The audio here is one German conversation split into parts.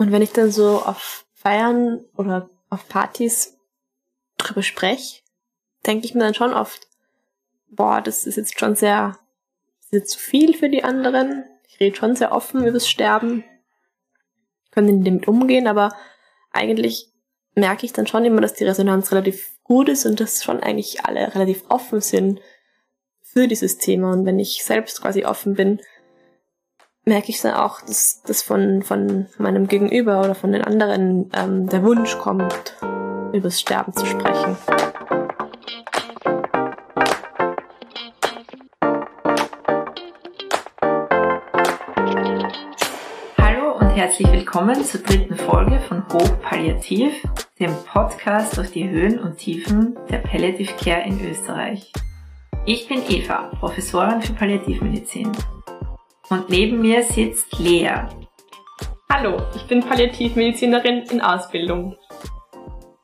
Und wenn ich dann so auf Feiern oder auf Partys drüber spreche, denke ich mir dann schon oft, boah, das ist jetzt schon sehr, jetzt zu viel für die anderen. Ich rede schon sehr offen über das Sterben, können damit umgehen, aber eigentlich merke ich dann schon immer, dass die Resonanz relativ gut ist und dass schon eigentlich alle relativ offen sind für dieses Thema. Und wenn ich selbst quasi offen bin, merke ich dann auch, dass, dass von, von meinem Gegenüber oder von den anderen ähm, der Wunsch kommt, übers Sterben zu sprechen. Hallo und herzlich willkommen zur dritten Folge von Hochpalliativ, dem Podcast auf die Höhen und Tiefen der Palliative Care in Österreich. Ich bin Eva, Professorin für Palliativmedizin. Und neben mir sitzt Lea. Hallo, ich bin Palliativmedizinerin in Ausbildung.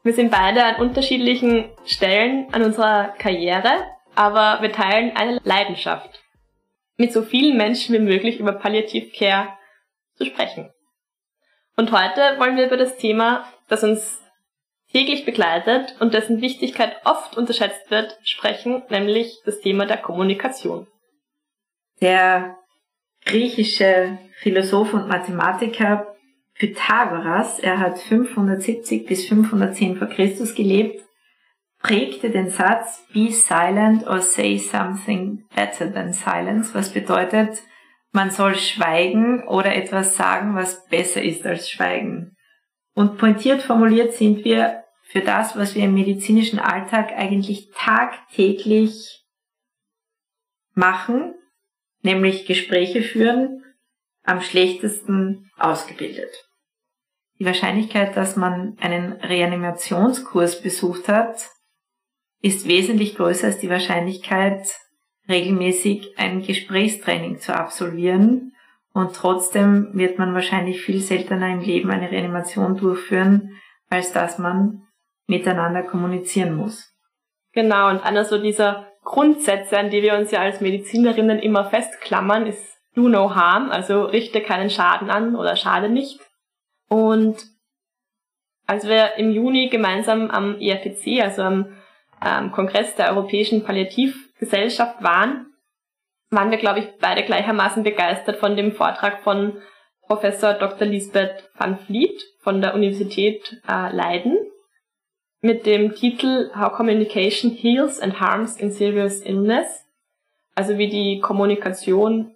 Wir sind beide an unterschiedlichen Stellen an unserer Karriere, aber wir teilen eine Leidenschaft, mit so vielen Menschen wie möglich über Palliative Care zu sprechen. Und heute wollen wir über das Thema, das uns täglich begleitet und dessen Wichtigkeit oft unterschätzt wird, sprechen, nämlich das Thema der Kommunikation. Der griechische Philosoph und Mathematiker Pythagoras, er hat 570 bis 510 vor Christus gelebt, prägte den Satz Be silent or say something better than silence, was bedeutet, man soll schweigen oder etwas sagen, was besser ist als schweigen. Und pointiert formuliert sind wir für das, was wir im medizinischen Alltag eigentlich tagtäglich machen, nämlich Gespräche führen, am schlechtesten ausgebildet. Die Wahrscheinlichkeit, dass man einen Reanimationskurs besucht hat, ist wesentlich größer als die Wahrscheinlichkeit, regelmäßig ein Gesprächstraining zu absolvieren. Und trotzdem wird man wahrscheinlich viel seltener im Leben eine Reanimation durchführen, als dass man miteinander kommunizieren muss. Genau, und einer so dieser Grundsätze, an die wir uns ja als Medizinerinnen immer festklammern, ist do no harm, also richte keinen Schaden an oder schade nicht. Und als wir im Juni gemeinsam am ERPC, also am ähm, Kongress der Europäischen Palliativgesellschaft waren, waren wir, glaube ich, beide gleichermaßen begeistert von dem Vortrag von Professor Dr. Lisbeth van Vliet von der Universität äh, Leiden mit dem Titel How Communication Heals and Harms in Serious Illness, also wie die Kommunikation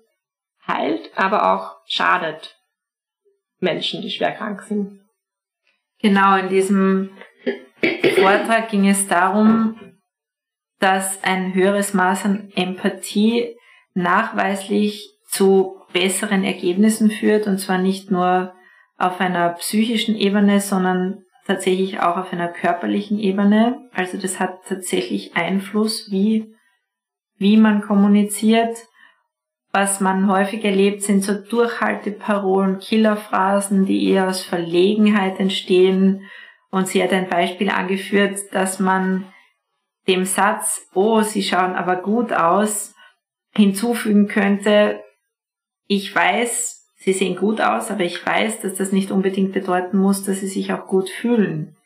heilt, aber auch schadet Menschen, die schwer krank sind. Genau, in diesem Vortrag ging es darum, dass ein höheres Maß an Empathie nachweislich zu besseren Ergebnissen führt, und zwar nicht nur auf einer psychischen Ebene, sondern tatsächlich auch auf einer körperlichen Ebene. Also das hat tatsächlich Einfluss, wie, wie man kommuniziert. Was man häufig erlebt, sind so Durchhalteparolen, Killerphrasen, die eher aus Verlegenheit entstehen. Und sie hat ein Beispiel angeführt, dass man dem Satz, oh, Sie schauen aber gut aus, hinzufügen könnte, ich weiß, sie sehen gut aus, aber ich weiß, dass das nicht unbedingt bedeuten muss, dass sie sich auch gut fühlen.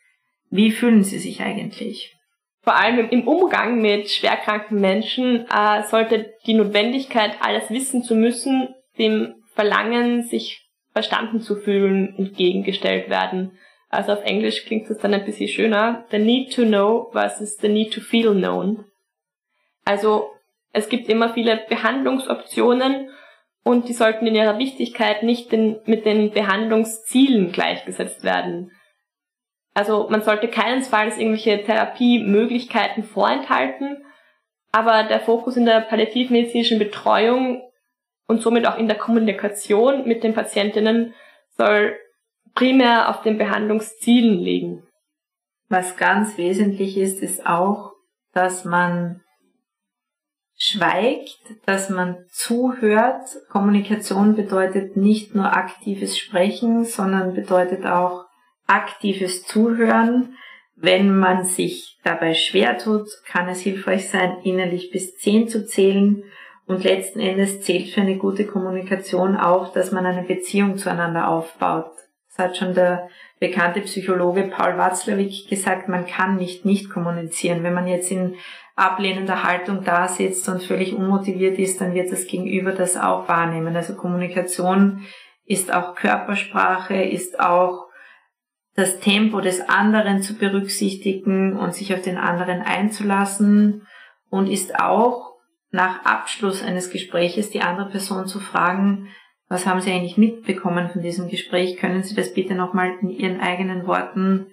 Wie fühlen sie sich eigentlich? Vor allem im Umgang mit schwerkranken Menschen äh, sollte die Notwendigkeit, alles wissen zu müssen, dem Verlangen, sich verstanden zu fühlen, entgegengestellt werden. Also auf Englisch klingt das dann ein bisschen schöner. The need to know versus the need to feel known. Also es gibt immer viele Behandlungsoptionen und die sollten in ihrer Wichtigkeit nicht den, mit den Behandlungszielen gleichgesetzt werden. Also man sollte keinesfalls irgendwelche Therapiemöglichkeiten vorenthalten, aber der Fokus in der palliativmedizinischen Betreuung und somit auch in der Kommunikation mit den Patientinnen soll primär auf den Behandlungszielen liegen. Was ganz wesentlich ist, ist auch, dass man schweigt, dass man zuhört. Kommunikation bedeutet nicht nur aktives Sprechen, sondern bedeutet auch aktives Zuhören. Wenn man sich dabei schwer tut, kann es hilfreich sein, innerlich bis zehn zu zählen. Und letzten Endes zählt für eine gute Kommunikation auch, dass man eine Beziehung zueinander aufbaut. Das hat schon der bekannte Psychologe Paul Watzlawick gesagt, man kann nicht nicht kommunizieren. Wenn man jetzt in ablehnender Haltung da sitzt und völlig unmotiviert ist, dann wird das Gegenüber das auch wahrnehmen. Also Kommunikation ist auch Körpersprache, ist auch das Tempo des anderen zu berücksichtigen und sich auf den anderen einzulassen und ist auch nach Abschluss eines Gespräches die andere Person zu fragen, was haben Sie eigentlich mitbekommen von diesem Gespräch? Können Sie das bitte nochmal in Ihren eigenen Worten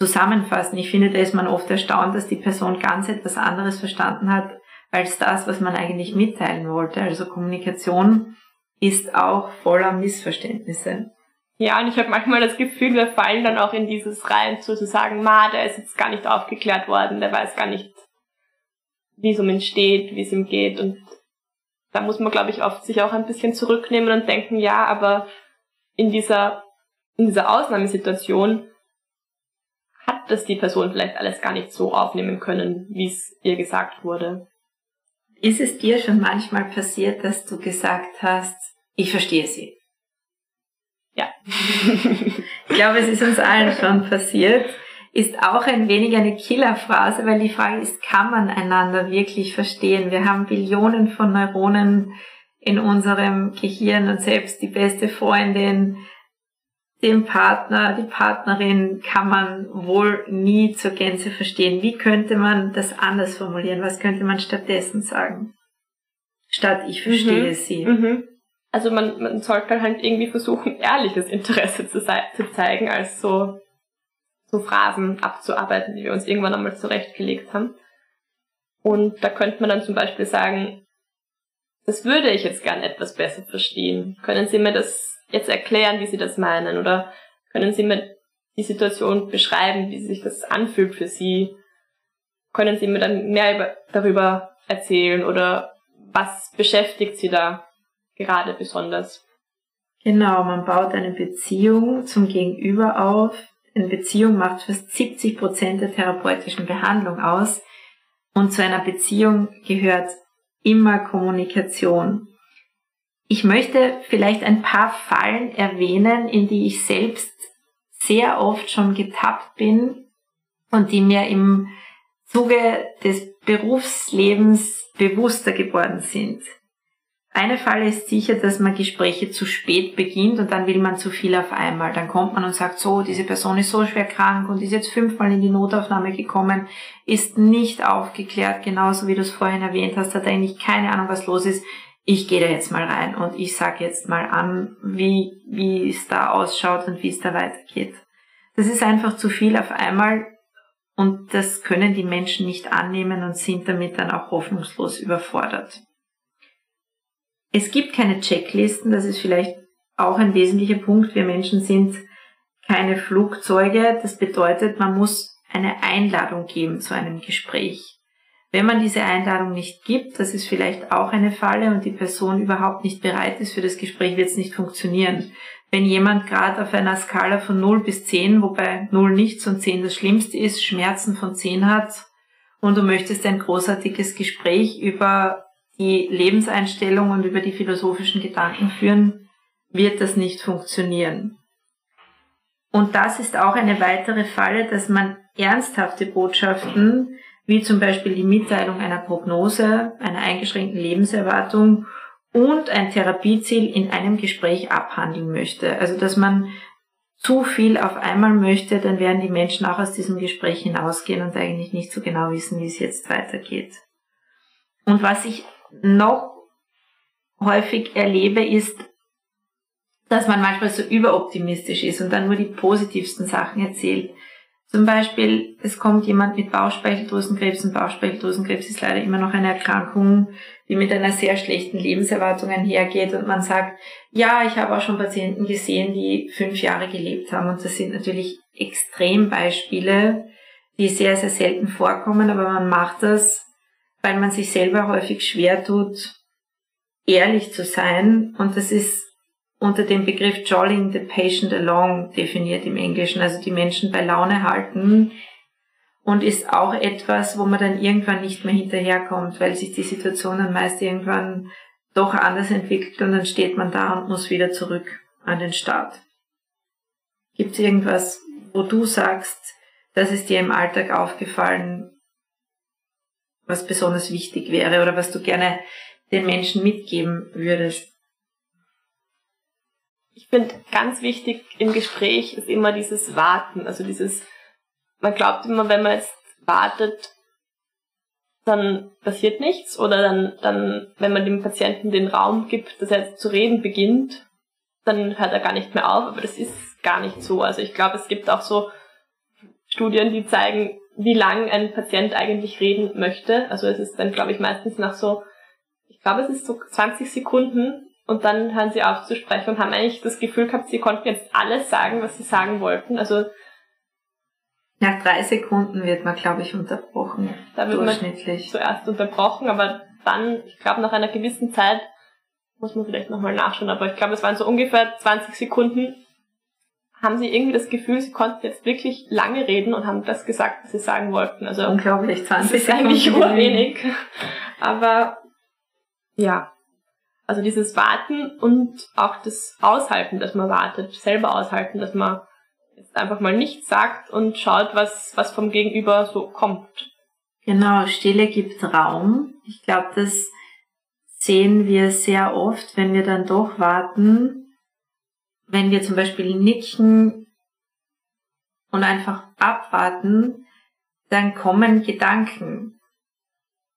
zusammenfassen? Ich finde, da ist man oft erstaunt, dass die Person ganz etwas anderes verstanden hat als das, was man eigentlich mitteilen wollte. Also Kommunikation ist auch voller Missverständnisse. Ja, und ich habe manchmal das Gefühl, wir fallen dann auch in dieses rein, zu sagen, ma, der ist jetzt gar nicht aufgeklärt worden, der weiß gar nicht, wie es um ihn steht, wie es ihm geht. Und da muss man, glaube ich, oft sich auch ein bisschen zurücknehmen und denken, ja, aber in dieser, in dieser Ausnahmesituation hat das die Person vielleicht alles gar nicht so aufnehmen können, wie es ihr gesagt wurde. Ist es dir schon manchmal passiert, dass du gesagt hast, ich verstehe sie? Ja. ich glaube, es ist uns allen schon passiert ist auch ein wenig eine Killerphrase, weil die Frage ist, kann man einander wirklich verstehen? Wir haben Billionen von Neuronen in unserem Gehirn und selbst die beste Freundin, den Partner, die Partnerin kann man wohl nie zur Gänze verstehen. Wie könnte man das anders formulieren? Was könnte man stattdessen sagen? Statt ich verstehe mhm. sie. Mhm. Also man, man sollte halt irgendwie versuchen, ehrliches Interesse zu, zu zeigen, als so so Phrasen abzuarbeiten, die wir uns irgendwann einmal zurechtgelegt haben. Und da könnte man dann zum Beispiel sagen, das würde ich jetzt gern etwas besser verstehen. Können Sie mir das jetzt erklären, wie Sie das meinen? Oder können Sie mir die Situation beschreiben, wie sich das anfühlt für Sie? Können Sie mir dann mehr über, darüber erzählen? Oder was beschäftigt Sie da gerade besonders? Genau, man baut eine Beziehung zum Gegenüber auf, in Beziehung macht fast 70 Prozent der therapeutischen Behandlung aus. Und zu einer Beziehung gehört immer Kommunikation. Ich möchte vielleicht ein paar Fallen erwähnen, in die ich selbst sehr oft schon getappt bin und die mir im Zuge des Berufslebens bewusster geworden sind. Eine Falle ist sicher, dass man Gespräche zu spät beginnt und dann will man zu viel auf einmal. Dann kommt man und sagt, so, diese Person ist so schwer krank und ist jetzt fünfmal in die Notaufnahme gekommen, ist nicht aufgeklärt, genauso wie du es vorhin erwähnt hast, hat eigentlich keine Ahnung, was los ist. Ich gehe da jetzt mal rein und ich sage jetzt mal an, wie, wie es da ausschaut und wie es da weitergeht. Das ist einfach zu viel auf einmal und das können die Menschen nicht annehmen und sind damit dann auch hoffnungslos überfordert. Es gibt keine Checklisten, das ist vielleicht auch ein wesentlicher Punkt. Wir Menschen sind keine Flugzeuge. Das bedeutet, man muss eine Einladung geben zu einem Gespräch. Wenn man diese Einladung nicht gibt, das ist vielleicht auch eine Falle und die Person überhaupt nicht bereit ist für das Gespräch, wird es nicht funktionieren. Wenn jemand gerade auf einer Skala von 0 bis 10, wobei 0 nichts und 10 das Schlimmste ist, Schmerzen von 10 hat und du möchtest ein großartiges Gespräch über die Lebenseinstellung und über die philosophischen Gedanken führen, wird das nicht funktionieren. Und das ist auch eine weitere Falle, dass man ernsthafte Botschaften, wie zum Beispiel die Mitteilung einer Prognose, einer eingeschränkten Lebenserwartung und ein Therapieziel in einem Gespräch abhandeln möchte. Also dass man zu viel auf einmal möchte, dann werden die Menschen auch aus diesem Gespräch hinausgehen und eigentlich nicht so genau wissen, wie es jetzt weitergeht. Und was ich noch häufig erlebe, ist, dass man manchmal so überoptimistisch ist und dann nur die positivsten Sachen erzählt. Zum Beispiel, es kommt jemand mit Bauchspeicheldrüsenkrebs und Bauchspeicheldrüsenkrebs ist leider immer noch eine Erkrankung, die mit einer sehr schlechten Lebenserwartung einhergeht und man sagt, ja, ich habe auch schon Patienten gesehen, die fünf Jahre gelebt haben und das sind natürlich Extrembeispiele, die sehr, sehr selten vorkommen, aber man macht das weil man sich selber häufig schwer tut, ehrlich zu sein. Und das ist unter dem Begriff Jolling the Patient Along definiert im Englischen, also die Menschen bei Laune halten. Und ist auch etwas, wo man dann irgendwann nicht mehr hinterherkommt, weil sich die Situation dann meist irgendwann doch anders entwickelt und dann steht man da und muss wieder zurück an den Start. Gibt es irgendwas, wo du sagst, das ist dir im Alltag aufgefallen, was besonders wichtig wäre oder was du gerne den Menschen mitgeben würdest? Ich finde ganz wichtig im Gespräch ist immer dieses Warten, also dieses, man glaubt immer, wenn man jetzt wartet, dann passiert nichts oder dann, dann, wenn man dem Patienten den Raum gibt, dass er jetzt zu reden beginnt, dann hört er gar nicht mehr auf, aber das ist gar nicht so. Also ich glaube, es gibt auch so Studien, die zeigen, wie lang ein Patient eigentlich reden möchte. Also es ist dann, glaube ich, meistens nach so, ich glaube, es ist so 20 Sekunden und dann hören sie auf zu sprechen und haben eigentlich das Gefühl gehabt, sie konnten jetzt alles sagen, was sie sagen wollten. Also nach drei Sekunden wird man, glaube ich, unterbrochen. Da wird durchschnittlich. man zuerst unterbrochen, aber dann, ich glaube, nach einer gewissen Zeit muss man vielleicht nochmal nachschauen, aber ich glaube, es waren so ungefähr 20 Sekunden, haben sie irgendwie das Gefühl, sie konnten jetzt wirklich lange reden und haben das gesagt, was sie sagen wollten. Also unglaublich, 20 das ist eigentlich urwenig. Aber ja, also dieses Warten und auch das Aushalten, dass man wartet, selber aushalten, dass man jetzt einfach mal nichts sagt und schaut, was, was vom Gegenüber so kommt. Genau, Stille gibt Raum. Ich glaube, das sehen wir sehr oft, wenn wir dann doch warten, wenn wir zum Beispiel nicken und einfach abwarten, dann kommen Gedanken,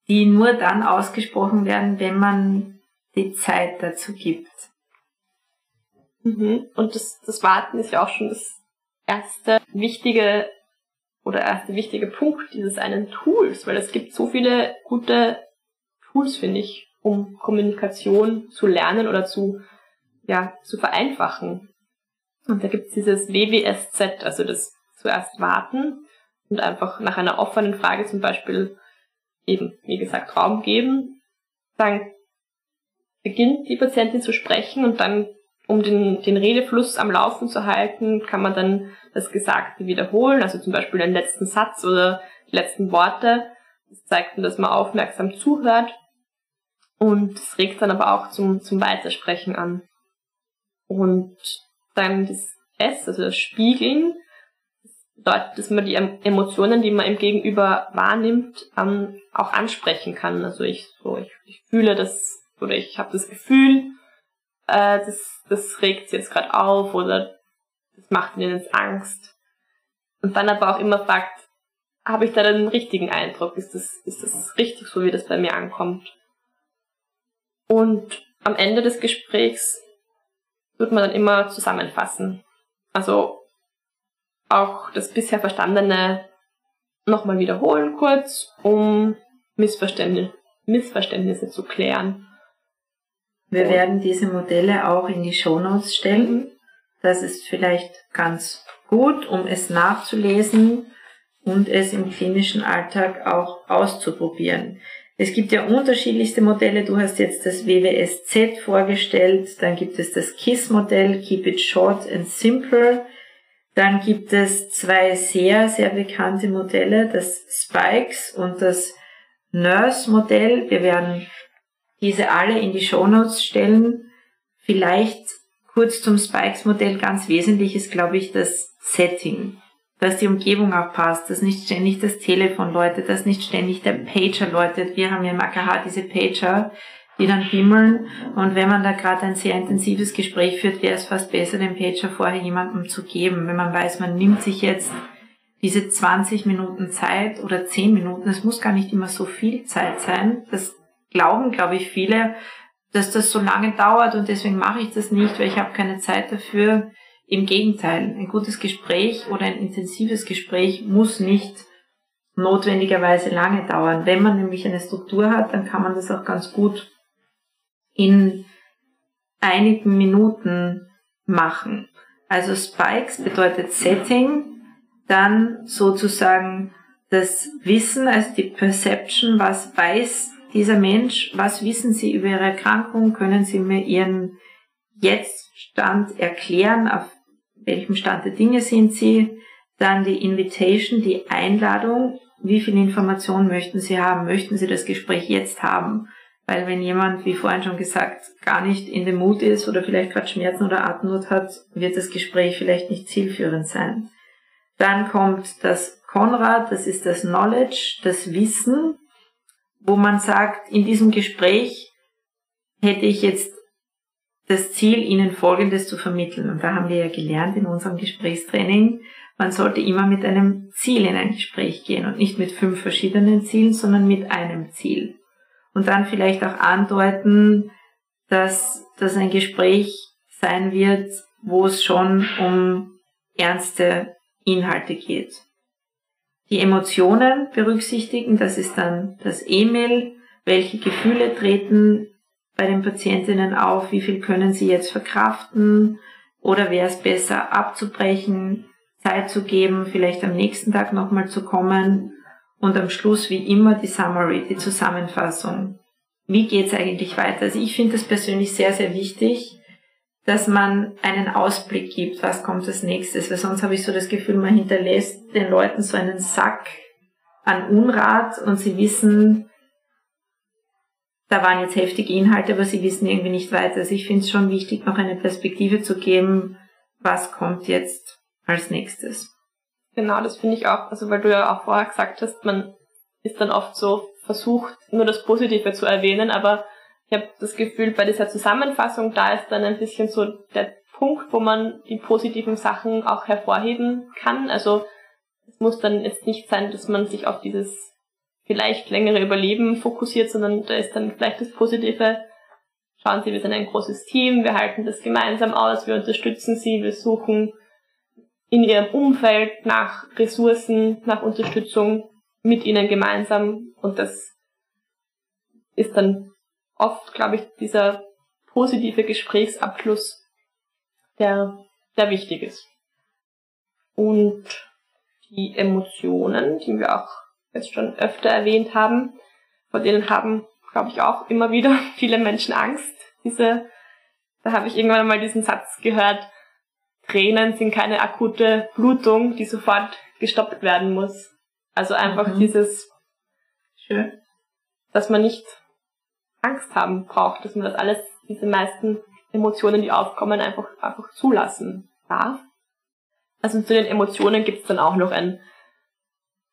die nur dann ausgesprochen werden, wenn man die Zeit dazu gibt. Mhm. Und das, das Warten ist ja auch schon das erste wichtige oder erste wichtige Punkt dieses einen Tools, weil es gibt so viele gute Tools, finde ich, um Kommunikation zu lernen oder zu, ja, zu vereinfachen. Und da gibt es dieses WWSZ, also das zuerst warten und einfach nach einer offenen Frage zum Beispiel eben, wie gesagt, Raum geben. Dann beginnt die Patientin zu sprechen und dann um den, den Redefluss am Laufen zu halten, kann man dann das Gesagte wiederholen, also zum Beispiel den letzten Satz oder die letzten Worte. Das zeigt dann, dass man aufmerksam zuhört und es regt dann aber auch zum, zum Weitersprechen an. Und dann das S, also das Spiegeln, bedeutet, dass man die Emotionen, die man im Gegenüber wahrnimmt, ähm, auch ansprechen kann. Also ich so, ich, ich fühle das oder ich habe das Gefühl, äh, das, das regt sie jetzt gerade auf oder das macht mir jetzt Angst. Und dann aber auch immer fragt, habe ich da den richtigen Eindruck? Ist das, ist das richtig so, wie das bei mir ankommt? Und am Ende des Gesprächs wird man dann immer zusammenfassen. Also auch das bisher Verstandene nochmal wiederholen kurz, um Missverständnisse, Missverständnisse zu klären. Wir werden diese Modelle auch in die Shownotes stellen. Das ist vielleicht ganz gut, um es nachzulesen und es im klinischen Alltag auch auszuprobieren. Es gibt ja unterschiedlichste Modelle. Du hast jetzt das WWSZ vorgestellt. Dann gibt es das KISS-Modell, Keep It Short and Simple. Dann gibt es zwei sehr, sehr bekannte Modelle, das Spikes und das Nurse-Modell. Wir werden diese alle in die Shownotes stellen. Vielleicht kurz zum Spikes-Modell ganz wesentlich ist, glaube ich, das Setting. Dass die Umgebung auch passt, dass nicht ständig das Telefon läutet, dass nicht ständig der Pager läutet. Wir haben ja im AKH diese Pager, die dann bimmeln. Und wenn man da gerade ein sehr intensives Gespräch führt, wäre es fast besser, den Pager vorher jemandem zu geben. Wenn man weiß, man nimmt sich jetzt diese 20 Minuten Zeit oder 10 Minuten, es muss gar nicht immer so viel Zeit sein. Das glauben, glaube ich, viele, dass das so lange dauert und deswegen mache ich das nicht, weil ich habe keine Zeit dafür. Im Gegenteil, ein gutes Gespräch oder ein intensives Gespräch muss nicht notwendigerweise lange dauern. Wenn man nämlich eine Struktur hat, dann kann man das auch ganz gut in einigen Minuten machen. Also Spikes bedeutet Setting, dann sozusagen das Wissen, also die Perception, was weiß dieser Mensch, was wissen Sie über Ihre Erkrankung? Können Sie mir Ihren Jetztstand erklären? Auf welchem Stand der Dinge sind Sie? Dann die Invitation, die Einladung. Wie viel Informationen möchten Sie haben? Möchten Sie das Gespräch jetzt haben? Weil wenn jemand, wie vorhin schon gesagt, gar nicht in dem Mut ist oder vielleicht gerade Schmerzen oder Atemnot hat, wird das Gespräch vielleicht nicht zielführend sein. Dann kommt das Konrad, das ist das Knowledge, das Wissen, wo man sagt, in diesem Gespräch hätte ich jetzt das Ziel, Ihnen Folgendes zu vermitteln. Und da haben wir ja gelernt in unserem Gesprächstraining, man sollte immer mit einem Ziel in ein Gespräch gehen und nicht mit fünf verschiedenen Zielen, sondern mit einem Ziel. Und dann vielleicht auch andeuten, dass das ein Gespräch sein wird, wo es schon um ernste Inhalte geht. Die Emotionen berücksichtigen, das ist dann das E-Mail, welche Gefühle treten bei den Patientinnen auf, wie viel können sie jetzt verkraften oder wäre es besser abzubrechen, Zeit zu geben, vielleicht am nächsten Tag nochmal zu kommen und am Schluss wie immer die Summary, die Zusammenfassung. Wie geht's eigentlich weiter? Also ich finde es persönlich sehr, sehr wichtig, dass man einen Ausblick gibt, was kommt als nächstes, weil sonst habe ich so das Gefühl, man hinterlässt den Leuten so einen Sack an Unrat und sie wissen, da waren jetzt heftige Inhalte, aber sie wissen irgendwie nicht weiter. Also ich finde es schon wichtig, noch eine Perspektive zu geben, was kommt jetzt als nächstes. Genau, das finde ich auch, also weil du ja auch vorher gesagt hast, man ist dann oft so versucht, nur das Positive zu erwähnen, aber ich habe das Gefühl, bei dieser Zusammenfassung, da ist dann ein bisschen so der Punkt, wo man die positiven Sachen auch hervorheben kann. Also es muss dann jetzt nicht sein, dass man sich auf dieses vielleicht längere Überleben fokussiert, sondern da ist dann vielleicht das Positive. Schauen Sie, wir sind ein großes Team, wir halten das gemeinsam aus, wir unterstützen Sie, wir suchen in Ihrem Umfeld nach Ressourcen, nach Unterstützung mit Ihnen gemeinsam und das ist dann oft, glaube ich, dieser positive Gesprächsabschluss, der, der wichtig ist. Und die Emotionen, die wir auch jetzt schon öfter erwähnt haben, vor denen haben, glaube ich, auch immer wieder viele Menschen Angst. Diese, da habe ich irgendwann mal diesen Satz gehört, Tränen sind keine akute Blutung, die sofort gestoppt werden muss. Also einfach mhm. dieses, schön, dass man nicht Angst haben braucht, dass man das alles, diese meisten Emotionen, die aufkommen, einfach, einfach zulassen darf. Also zu den Emotionen gibt es dann auch noch ein,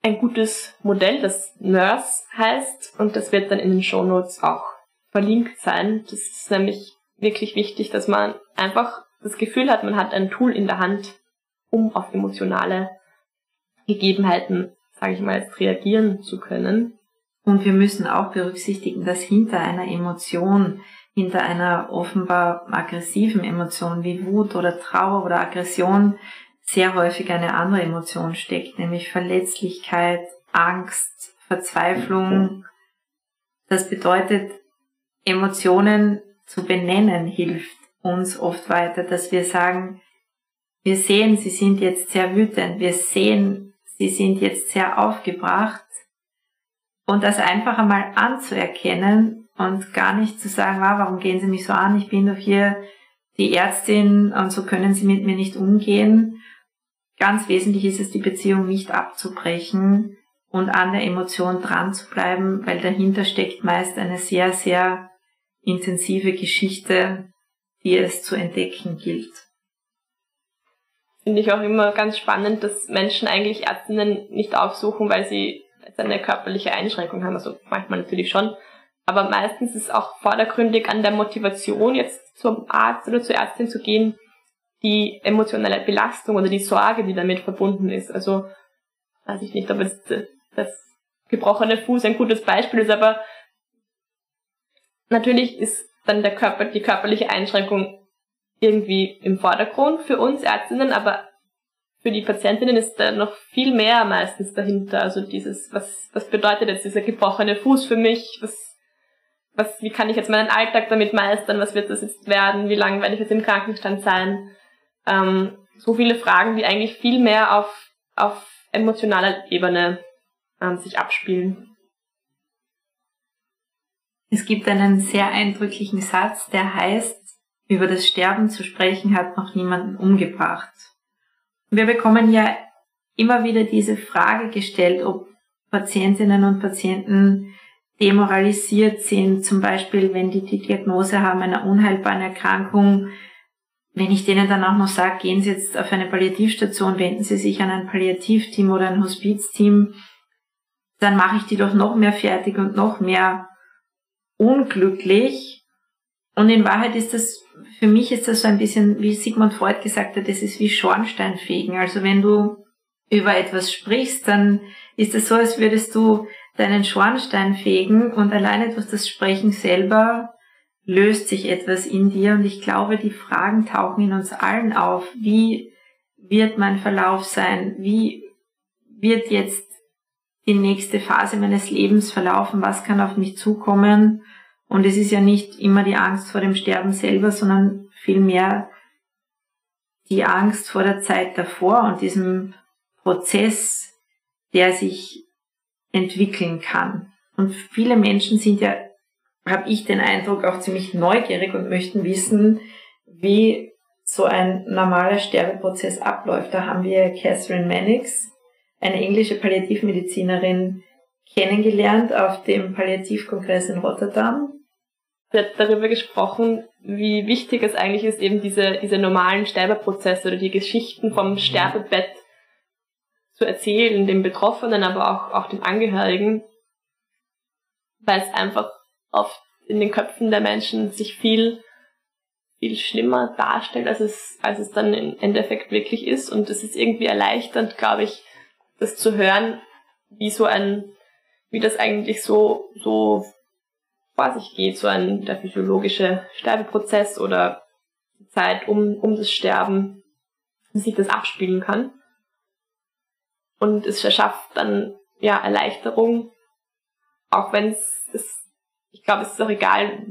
ein gutes Modell, das Nurse heißt, und das wird dann in den Show Notes auch verlinkt sein. Das ist nämlich wirklich wichtig, dass man einfach das Gefühl hat, man hat ein Tool in der Hand, um auf emotionale Gegebenheiten, sage ich mal, jetzt reagieren zu können. Und wir müssen auch berücksichtigen, dass hinter einer Emotion, hinter einer offenbar aggressiven Emotion wie Wut oder Trauer oder Aggression sehr häufig eine andere Emotion steckt, nämlich Verletzlichkeit, Angst, Verzweiflung. Das bedeutet, Emotionen zu benennen hilft uns oft weiter, dass wir sagen, wir sehen, sie sind jetzt sehr wütend, wir sehen, sie sind jetzt sehr aufgebracht und das einfach einmal anzuerkennen und gar nicht zu sagen, ah, warum gehen Sie mich so an? Ich bin doch hier die Ärztin und so können Sie mit mir nicht umgehen. Ganz wesentlich ist es, die Beziehung nicht abzubrechen und an der Emotion dran zu bleiben, weil dahinter steckt meist eine sehr, sehr intensive Geschichte, die es zu entdecken gilt. Finde ich auch immer ganz spannend, dass Menschen eigentlich Ärztinnen nicht aufsuchen, weil sie eine körperliche Einschränkung haben, also manchmal natürlich schon, aber meistens ist auch vordergründig an der Motivation, jetzt zum Arzt oder zur Ärztin zu gehen, die emotionale Belastung oder die Sorge, die damit verbunden ist. Also weiß ich nicht, ob jetzt das gebrochene Fuß ein gutes Beispiel ist, aber natürlich ist dann der Körper, die körperliche Einschränkung irgendwie im Vordergrund für uns Ärztinnen, aber für die Patientinnen ist da noch viel mehr meistens dahinter. Also dieses, was, was bedeutet jetzt dieser gebrochene Fuß für mich? Was, was, wie kann ich jetzt meinen Alltag damit meistern? Was wird das jetzt werden? Wie lange werde ich jetzt im Krankenstand sein? Ähm, so viele Fragen, die eigentlich viel mehr auf, auf emotionaler Ebene ähm, sich abspielen. Es gibt einen sehr eindrücklichen Satz, der heißt, über das Sterben zu sprechen hat noch niemanden umgebracht. Wir bekommen ja immer wieder diese Frage gestellt, ob Patientinnen und Patienten demoralisiert sind, zum Beispiel wenn die die Diagnose haben einer unheilbaren Erkrankung, wenn ich denen dann auch noch sage, gehen Sie jetzt auf eine Palliativstation, wenden Sie sich an ein Palliativteam oder ein Hospizteam, dann mache ich die doch noch mehr fertig und noch mehr unglücklich. Und in Wahrheit ist das, für mich ist das so ein bisschen, wie Sigmund Freud gesagt hat, das ist wie Schornsteinfegen. Also wenn du über etwas sprichst, dann ist es so, als würdest du deinen Schornstein fegen und alleine durch das Sprechen selber löst sich etwas in dir und ich glaube, die Fragen tauchen in uns allen auf. Wie wird mein Verlauf sein? Wie wird jetzt die nächste Phase meines Lebens verlaufen? Was kann auf mich zukommen? Und es ist ja nicht immer die Angst vor dem Sterben selber, sondern vielmehr die Angst vor der Zeit davor und diesem Prozess, der sich entwickeln kann. Und viele Menschen sind ja, habe ich den Eindruck, auch ziemlich neugierig und möchten wissen, wie so ein normaler Sterbeprozess abläuft. Da haben wir Catherine Mannix, eine englische Palliativmedizinerin, kennengelernt auf dem Palliativkongress in Rotterdam. Hat darüber gesprochen, wie wichtig es eigentlich ist, eben diese, diese normalen Sterbeprozesse oder die Geschichten vom Sterbebett zu erzählen, dem Betroffenen, aber auch, auch dem Angehörigen, weil es einfach oft in den Köpfen der Menschen sich viel, viel schlimmer darstellt, als es, als es dann im Endeffekt wirklich ist. Und es ist irgendwie erleichternd, glaube ich, das zu hören, wie so ein, wie das eigentlich so, so vor sich geht, so ein, der physiologische Sterbeprozess oder Zeit um, um das Sterben, wie sich das abspielen kann. Und es erschafft dann ja Erleichterung, auch wenn es ist, ich glaube, es ist auch egal,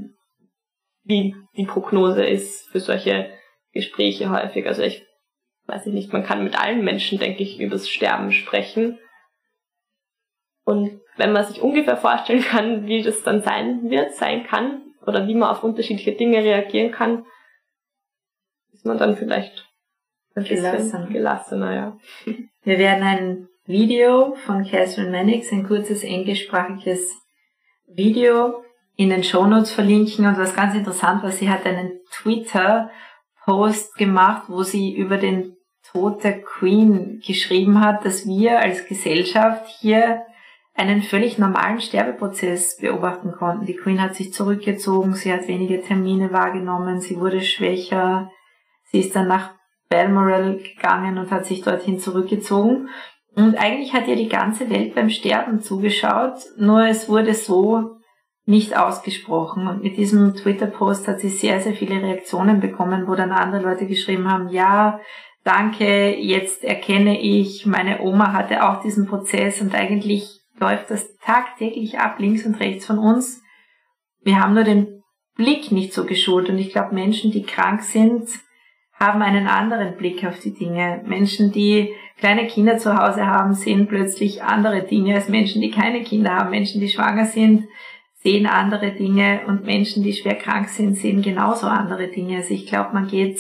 wie die Prognose ist für solche Gespräche häufig. Also ich weiß ich nicht, man kann mit allen Menschen, denke ich, übers Sterben sprechen. Und wenn man sich ungefähr vorstellen kann, wie das dann sein wird, sein kann, oder wie man auf unterschiedliche Dinge reagieren kann, ist man dann vielleicht ein bisschen gelassener, ja. Wir werden ein Video von Catherine Mannix, ein kurzes englischsprachiges Video in den Shownotes verlinken und was ganz interessant war, sie hat einen Twitter-Post gemacht, wo sie über den Tod der Queen geschrieben hat, dass wir als Gesellschaft hier einen völlig normalen Sterbeprozess beobachten konnten. Die Queen hat sich zurückgezogen, sie hat wenige Termine wahrgenommen, sie wurde schwächer, sie ist dann nach Balmoral gegangen und hat sich dorthin zurückgezogen. Und eigentlich hat ihr die ganze Welt beim Sterben zugeschaut, nur es wurde so nicht ausgesprochen. Und mit diesem Twitter-Post hat sie sehr, sehr viele Reaktionen bekommen, wo dann andere Leute geschrieben haben, ja, danke, jetzt erkenne ich, meine Oma hatte auch diesen Prozess und eigentlich läuft das tagtäglich ab, links und rechts von uns. Wir haben nur den Blick nicht so geschult und ich glaube, Menschen, die krank sind, haben einen anderen Blick auf die Dinge. Menschen, die kleine Kinder zu Hause haben, sehen plötzlich andere Dinge als Menschen, die keine Kinder haben. Menschen, die schwanger sind, sehen andere Dinge und Menschen, die schwer krank sind, sehen genauso andere Dinge. Also ich glaube, man geht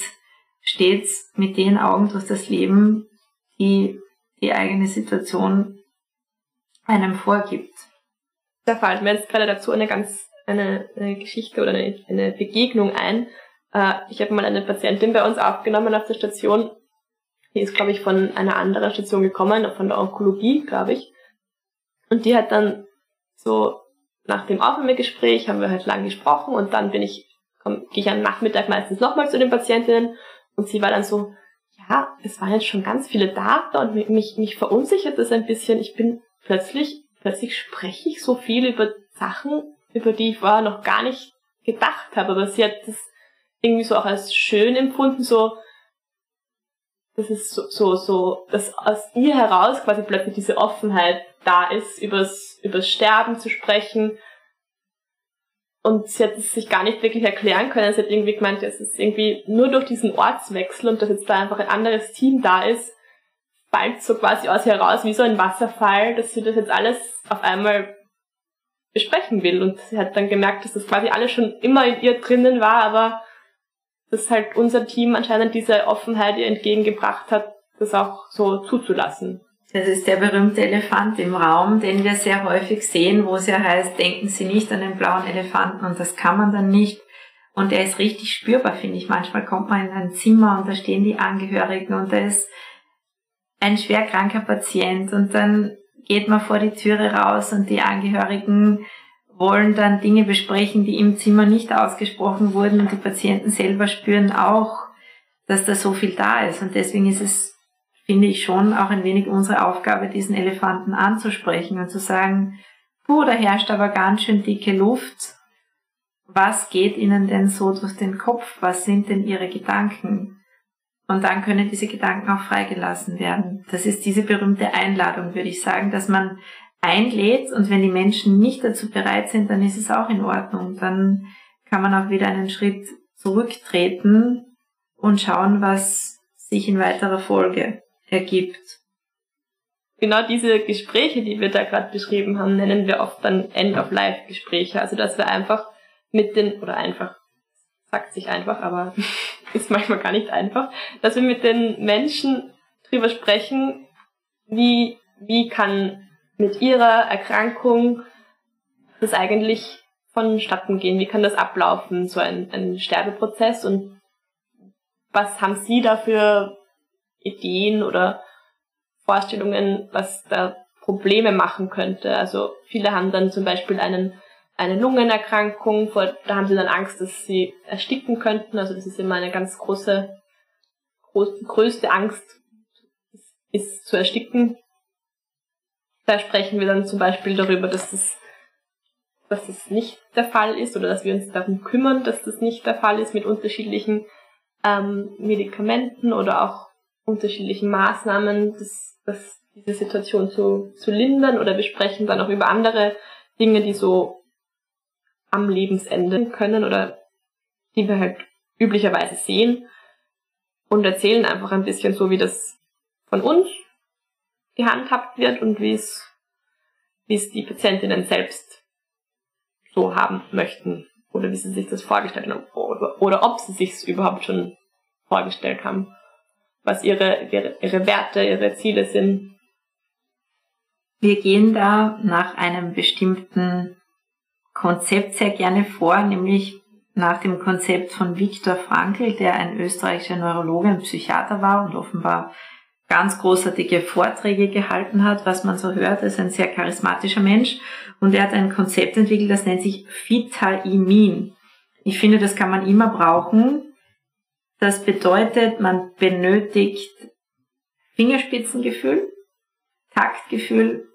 stets mit den Augen durch das Leben, die die eigene Situation einem vorgibt. Da fällt mir jetzt gerade dazu eine ganz eine, eine Geschichte oder eine, eine Begegnung ein, äh, ich habe mal eine Patientin bei uns aufgenommen auf der Station. Die ist, glaube ich, von einer anderen Station gekommen, von der Onkologie, glaube ich. Und die hat dann so nach dem Aufnahmegespräch haben wir halt lang gesprochen und dann bin ich, gehe ich am Nachmittag meistens nochmal zu den Patientinnen und sie war dann so, ja, es waren jetzt schon ganz viele Daten und mich, mich verunsichert das ein bisschen. Ich bin plötzlich, plötzlich spreche ich so viel über Sachen, über die ich vorher noch gar nicht gedacht habe, aber sie hat das irgendwie so auch als schön empfunden, so, das ist so, so, so, dass aus ihr heraus quasi plötzlich diese Offenheit da ist, übers, übers Sterben zu sprechen. Und sie hat es sich gar nicht wirklich erklären können. Sie hat irgendwie gemeint, es ist irgendwie nur durch diesen Ortswechsel und dass jetzt da einfach ein anderes Team da ist, fällt so quasi aus heraus wie so ein Wasserfall, dass sie das jetzt alles auf einmal besprechen will. Und sie hat dann gemerkt, dass das quasi alles schon immer in ihr drinnen war, aber dass halt unser Team anscheinend diese Offenheit ihr entgegengebracht hat, das auch so zuzulassen. Das ist der berühmte Elefant im Raum, den wir sehr häufig sehen, wo es ja heißt, denken Sie nicht an den blauen Elefanten und das kann man dann nicht. Und er ist richtig spürbar, finde ich. Manchmal kommt man in ein Zimmer und da stehen die Angehörigen und da ist ein schwer kranker Patient und dann geht man vor die Türe raus und die Angehörigen wollen dann Dinge besprechen, die im Zimmer nicht ausgesprochen wurden und die Patienten selber spüren auch, dass da so viel da ist. Und deswegen ist es, finde ich, schon auch ein wenig unsere Aufgabe, diesen Elefanten anzusprechen und zu sagen, puh, da herrscht aber ganz schön dicke Luft. Was geht Ihnen denn so durch den Kopf? Was sind denn Ihre Gedanken? Und dann können diese Gedanken auch freigelassen werden. Das ist diese berühmte Einladung, würde ich sagen, dass man einlädt und wenn die Menschen nicht dazu bereit sind, dann ist es auch in Ordnung. Dann kann man auch wieder einen Schritt zurücktreten und schauen, was sich in weiterer Folge ergibt. Genau diese Gespräche, die wir da gerade beschrieben haben, nennen wir oft dann End-of-Life-Gespräche. Also dass wir einfach mit den, oder einfach, sagt sich einfach, aber ist manchmal gar nicht einfach, dass wir mit den Menschen drüber sprechen, wie, wie kann mit ihrer Erkrankung das eigentlich vonstatten gehen, wie kann das ablaufen, so ein, ein Sterbeprozess und was haben Sie da für Ideen oder Vorstellungen, was da Probleme machen könnte? Also viele haben dann zum Beispiel einen eine Lungenerkrankung, vor, da haben sie dann Angst, dass sie ersticken könnten. Also das ist immer eine ganz große, groß, größte Angst, ist zu ersticken. Da sprechen wir dann zum Beispiel darüber, dass das, dass das nicht der Fall ist oder dass wir uns darum kümmern, dass das nicht der Fall ist mit unterschiedlichen ähm, Medikamenten oder auch unterschiedlichen Maßnahmen, das, das, diese Situation zu, zu lindern oder wir sprechen dann auch über andere Dinge, die so am Lebensende können oder die wir halt üblicherweise sehen und erzählen einfach ein bisschen so, wie das von uns gehandhabt wird und wie es, wie es die Patientinnen selbst so haben möchten oder wie sie sich das vorgestellt haben oder, oder ob sie sich es überhaupt schon vorgestellt haben, was ihre, ihre, ihre Werte, ihre Ziele sind. Wir gehen da nach einem bestimmten Konzept sehr gerne vor, nämlich nach dem Konzept von Viktor Frankl, der ein österreichischer Neurologe und Psychiater war und offenbar ganz großartige Vorträge gehalten hat, was man so hört. Ist ein sehr charismatischer Mensch und er hat ein Konzept entwickelt, das nennt sich Vitaimin. Ich finde, das kann man immer brauchen. Das bedeutet, man benötigt Fingerspitzengefühl, Taktgefühl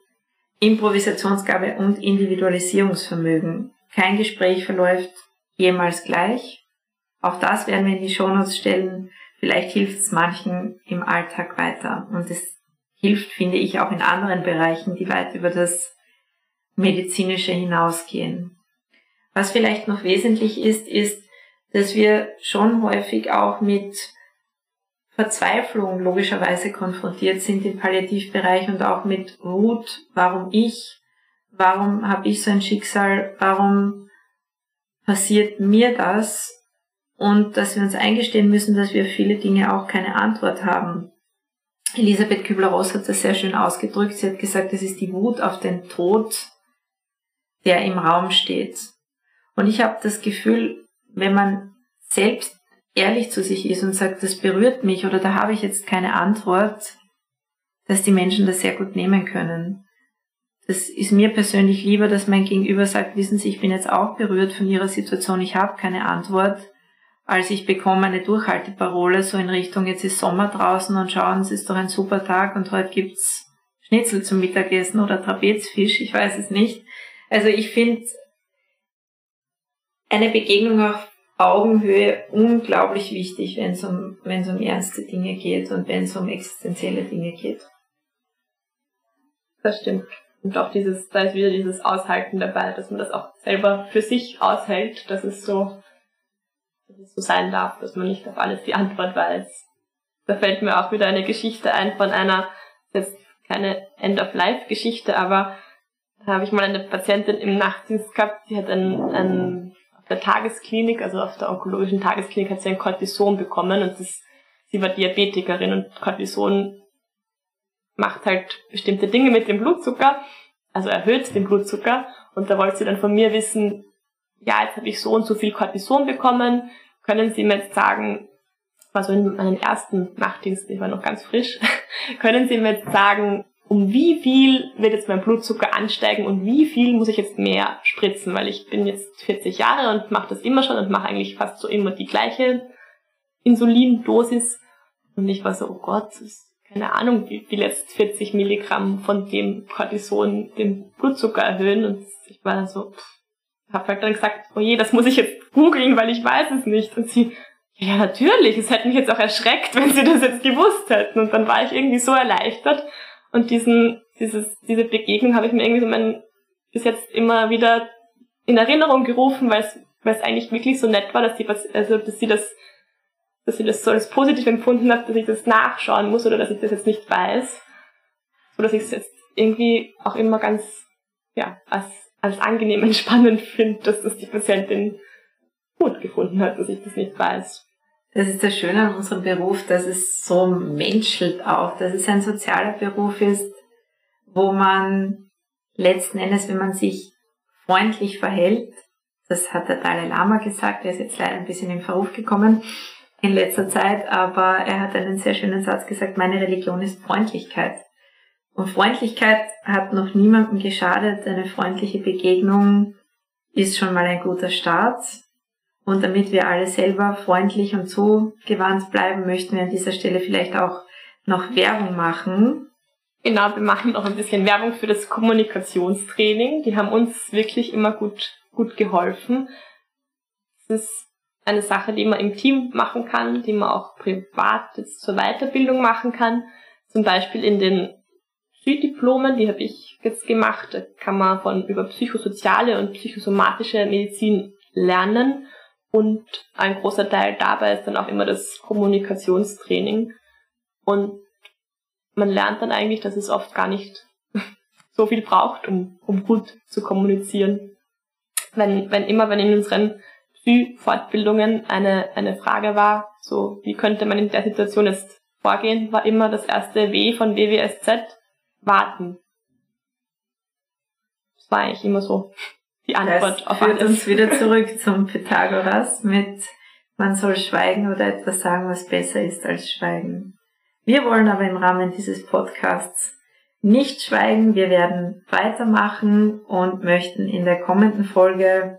Improvisationsgabe und Individualisierungsvermögen. Kein Gespräch verläuft jemals gleich. Auch das werden wir in die Shownotes stellen. Vielleicht hilft es manchen im Alltag weiter. Und es hilft, finde ich, auch in anderen Bereichen, die weit über das Medizinische hinausgehen. Was vielleicht noch wesentlich ist, ist, dass wir schon häufig auch mit Verzweiflung logischerweise konfrontiert sind im Palliativbereich und auch mit Wut, warum ich, warum habe ich so ein Schicksal, warum passiert mir das und dass wir uns eingestehen müssen, dass wir viele Dinge auch keine Antwort haben. Elisabeth Kübler-Ross hat das sehr schön ausgedrückt. Sie hat gesagt, es ist die Wut auf den Tod, der im Raum steht. Und ich habe das Gefühl, wenn man selbst ehrlich zu sich ist und sagt, das berührt mich oder da habe ich jetzt keine Antwort, dass die Menschen das sehr gut nehmen können. Das ist mir persönlich lieber, dass mein Gegenüber sagt, wissen Sie, ich bin jetzt auch berührt von Ihrer Situation, ich habe keine Antwort, als ich bekomme eine Durchhalteparole so in Richtung, jetzt ist Sommer draußen und schauen, es ist doch ein super Tag und heute gibt's Schnitzel zum Mittagessen oder Trapezfisch, ich weiß es nicht. Also ich finde eine Begegnung auf Augenhöhe unglaublich wichtig, wenn es um, wenn es um ernste Dinge geht und wenn es um existenzielle Dinge geht. Das stimmt. Und auch dieses, da ist wieder dieses Aushalten dabei, dass man das auch selber für sich aushält, dass es so, dass es so sein darf, dass man nicht auf alles die Antwort weiß. Da fällt mir auch wieder eine Geschichte ein von einer, das ist keine End-of-Life-Geschichte, aber da habe ich mal eine Patientin im Nachtdienst gehabt, die hat einen, einen der Tagesklinik, also auf der onkologischen Tagesklinik, hat sie ein Cortison bekommen und das, sie war Diabetikerin und Cortison macht halt bestimmte Dinge mit dem Blutzucker, also erhöht den Blutzucker. Und da wollte sie dann von mir wissen, ja, jetzt habe ich so und so viel Cortison bekommen. Können Sie mir jetzt sagen, war so in meinen ersten Nachtdienst, ich war noch ganz frisch, können Sie mir jetzt sagen, um wie viel wird jetzt mein Blutzucker ansteigen und wie viel muss ich jetzt mehr spritzen, weil ich bin jetzt 40 Jahre und mache das immer schon und mache eigentlich fast so immer die gleiche Insulindosis. Und ich war so, oh Gott, keine Ahnung, wie viel jetzt 40 Milligramm von dem Cortison den Blutzucker erhöhen. Und ich war so, habe halt dann gesagt, oh je, das muss ich jetzt googeln, weil ich weiß es nicht. Und sie, ja, natürlich, es hätte mich jetzt auch erschreckt, wenn sie das jetzt gewusst hätten. Und dann war ich irgendwie so erleichtert. Und diesen, dieses, diese Begegnung habe ich mir irgendwie so mein, bis jetzt immer wieder in Erinnerung gerufen, weil es, weil es eigentlich wirklich so nett war, dass sie also, dass sie das, dass sie das so als positiv empfunden hat, dass ich das nachschauen muss oder dass ich das jetzt nicht weiß. So dass ich es jetzt irgendwie auch immer ganz, ja, als, als angenehm entspannend finde, dass das die Patientin gut gefunden hat, dass ich das nicht weiß. Das ist das Schöne an unserem Beruf, dass es so menschelt auch, dass es ein sozialer Beruf ist, wo man letzten Endes, wenn man sich freundlich verhält, das hat der Dalai Lama gesagt, der ist jetzt leider ein bisschen in Verruf gekommen in letzter Zeit, aber er hat einen sehr schönen Satz gesagt, meine Religion ist Freundlichkeit. Und Freundlichkeit hat noch niemandem geschadet, eine freundliche Begegnung ist schon mal ein guter Start. Und damit wir alle selber freundlich und zugewandt bleiben, möchten wir an dieser Stelle vielleicht auch noch Werbung machen. Genau, wir machen noch ein bisschen Werbung für das Kommunikationstraining. Die haben uns wirklich immer gut, gut geholfen. Es ist eine Sache, die man im Team machen kann, die man auch privat jetzt zur Weiterbildung machen kann. Zum Beispiel in den Süddiplomen, die habe ich jetzt gemacht. Da kann man von über psychosoziale und psychosomatische Medizin lernen. Und ein großer Teil dabei ist dann auch immer das Kommunikationstraining. Und man lernt dann eigentlich, dass es oft gar nicht so viel braucht, um, um gut zu kommunizieren. Wenn, wenn immer, wenn in unseren Fortbildungen eine, eine Frage war, so wie könnte man in der Situation jetzt vorgehen, war immer das erste W von WWSZ, warten. Das war eigentlich immer so die Antwort das auf führt alles. uns wieder zurück zum Pythagoras mit man soll schweigen oder etwas sagen, was besser ist als schweigen. Wir wollen aber im Rahmen dieses Podcasts nicht schweigen. Wir werden weitermachen und möchten in der kommenden Folge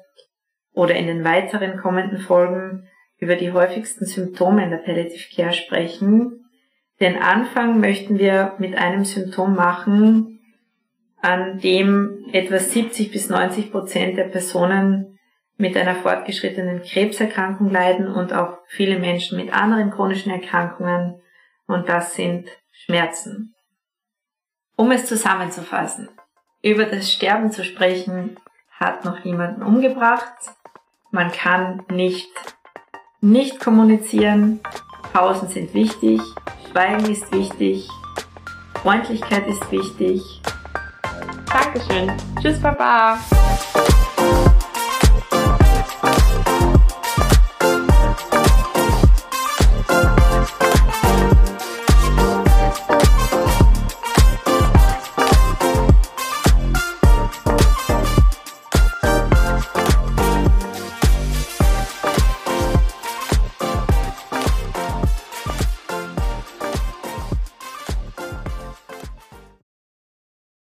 oder in den weiteren kommenden Folgen über die häufigsten Symptome in der Palliative Care sprechen. Den Anfang möchten wir mit einem Symptom machen, an dem etwa 70 bis 90 Prozent der Personen mit einer fortgeschrittenen Krebserkrankung leiden und auch viele Menschen mit anderen chronischen Erkrankungen und das sind Schmerzen. Um es zusammenzufassen, über das Sterben zu sprechen hat noch niemanden umgebracht. Man kann nicht nicht kommunizieren. Pausen sind wichtig. Schweigen ist wichtig. Freundlichkeit ist wichtig Dankeschön. Tschüss, Papa.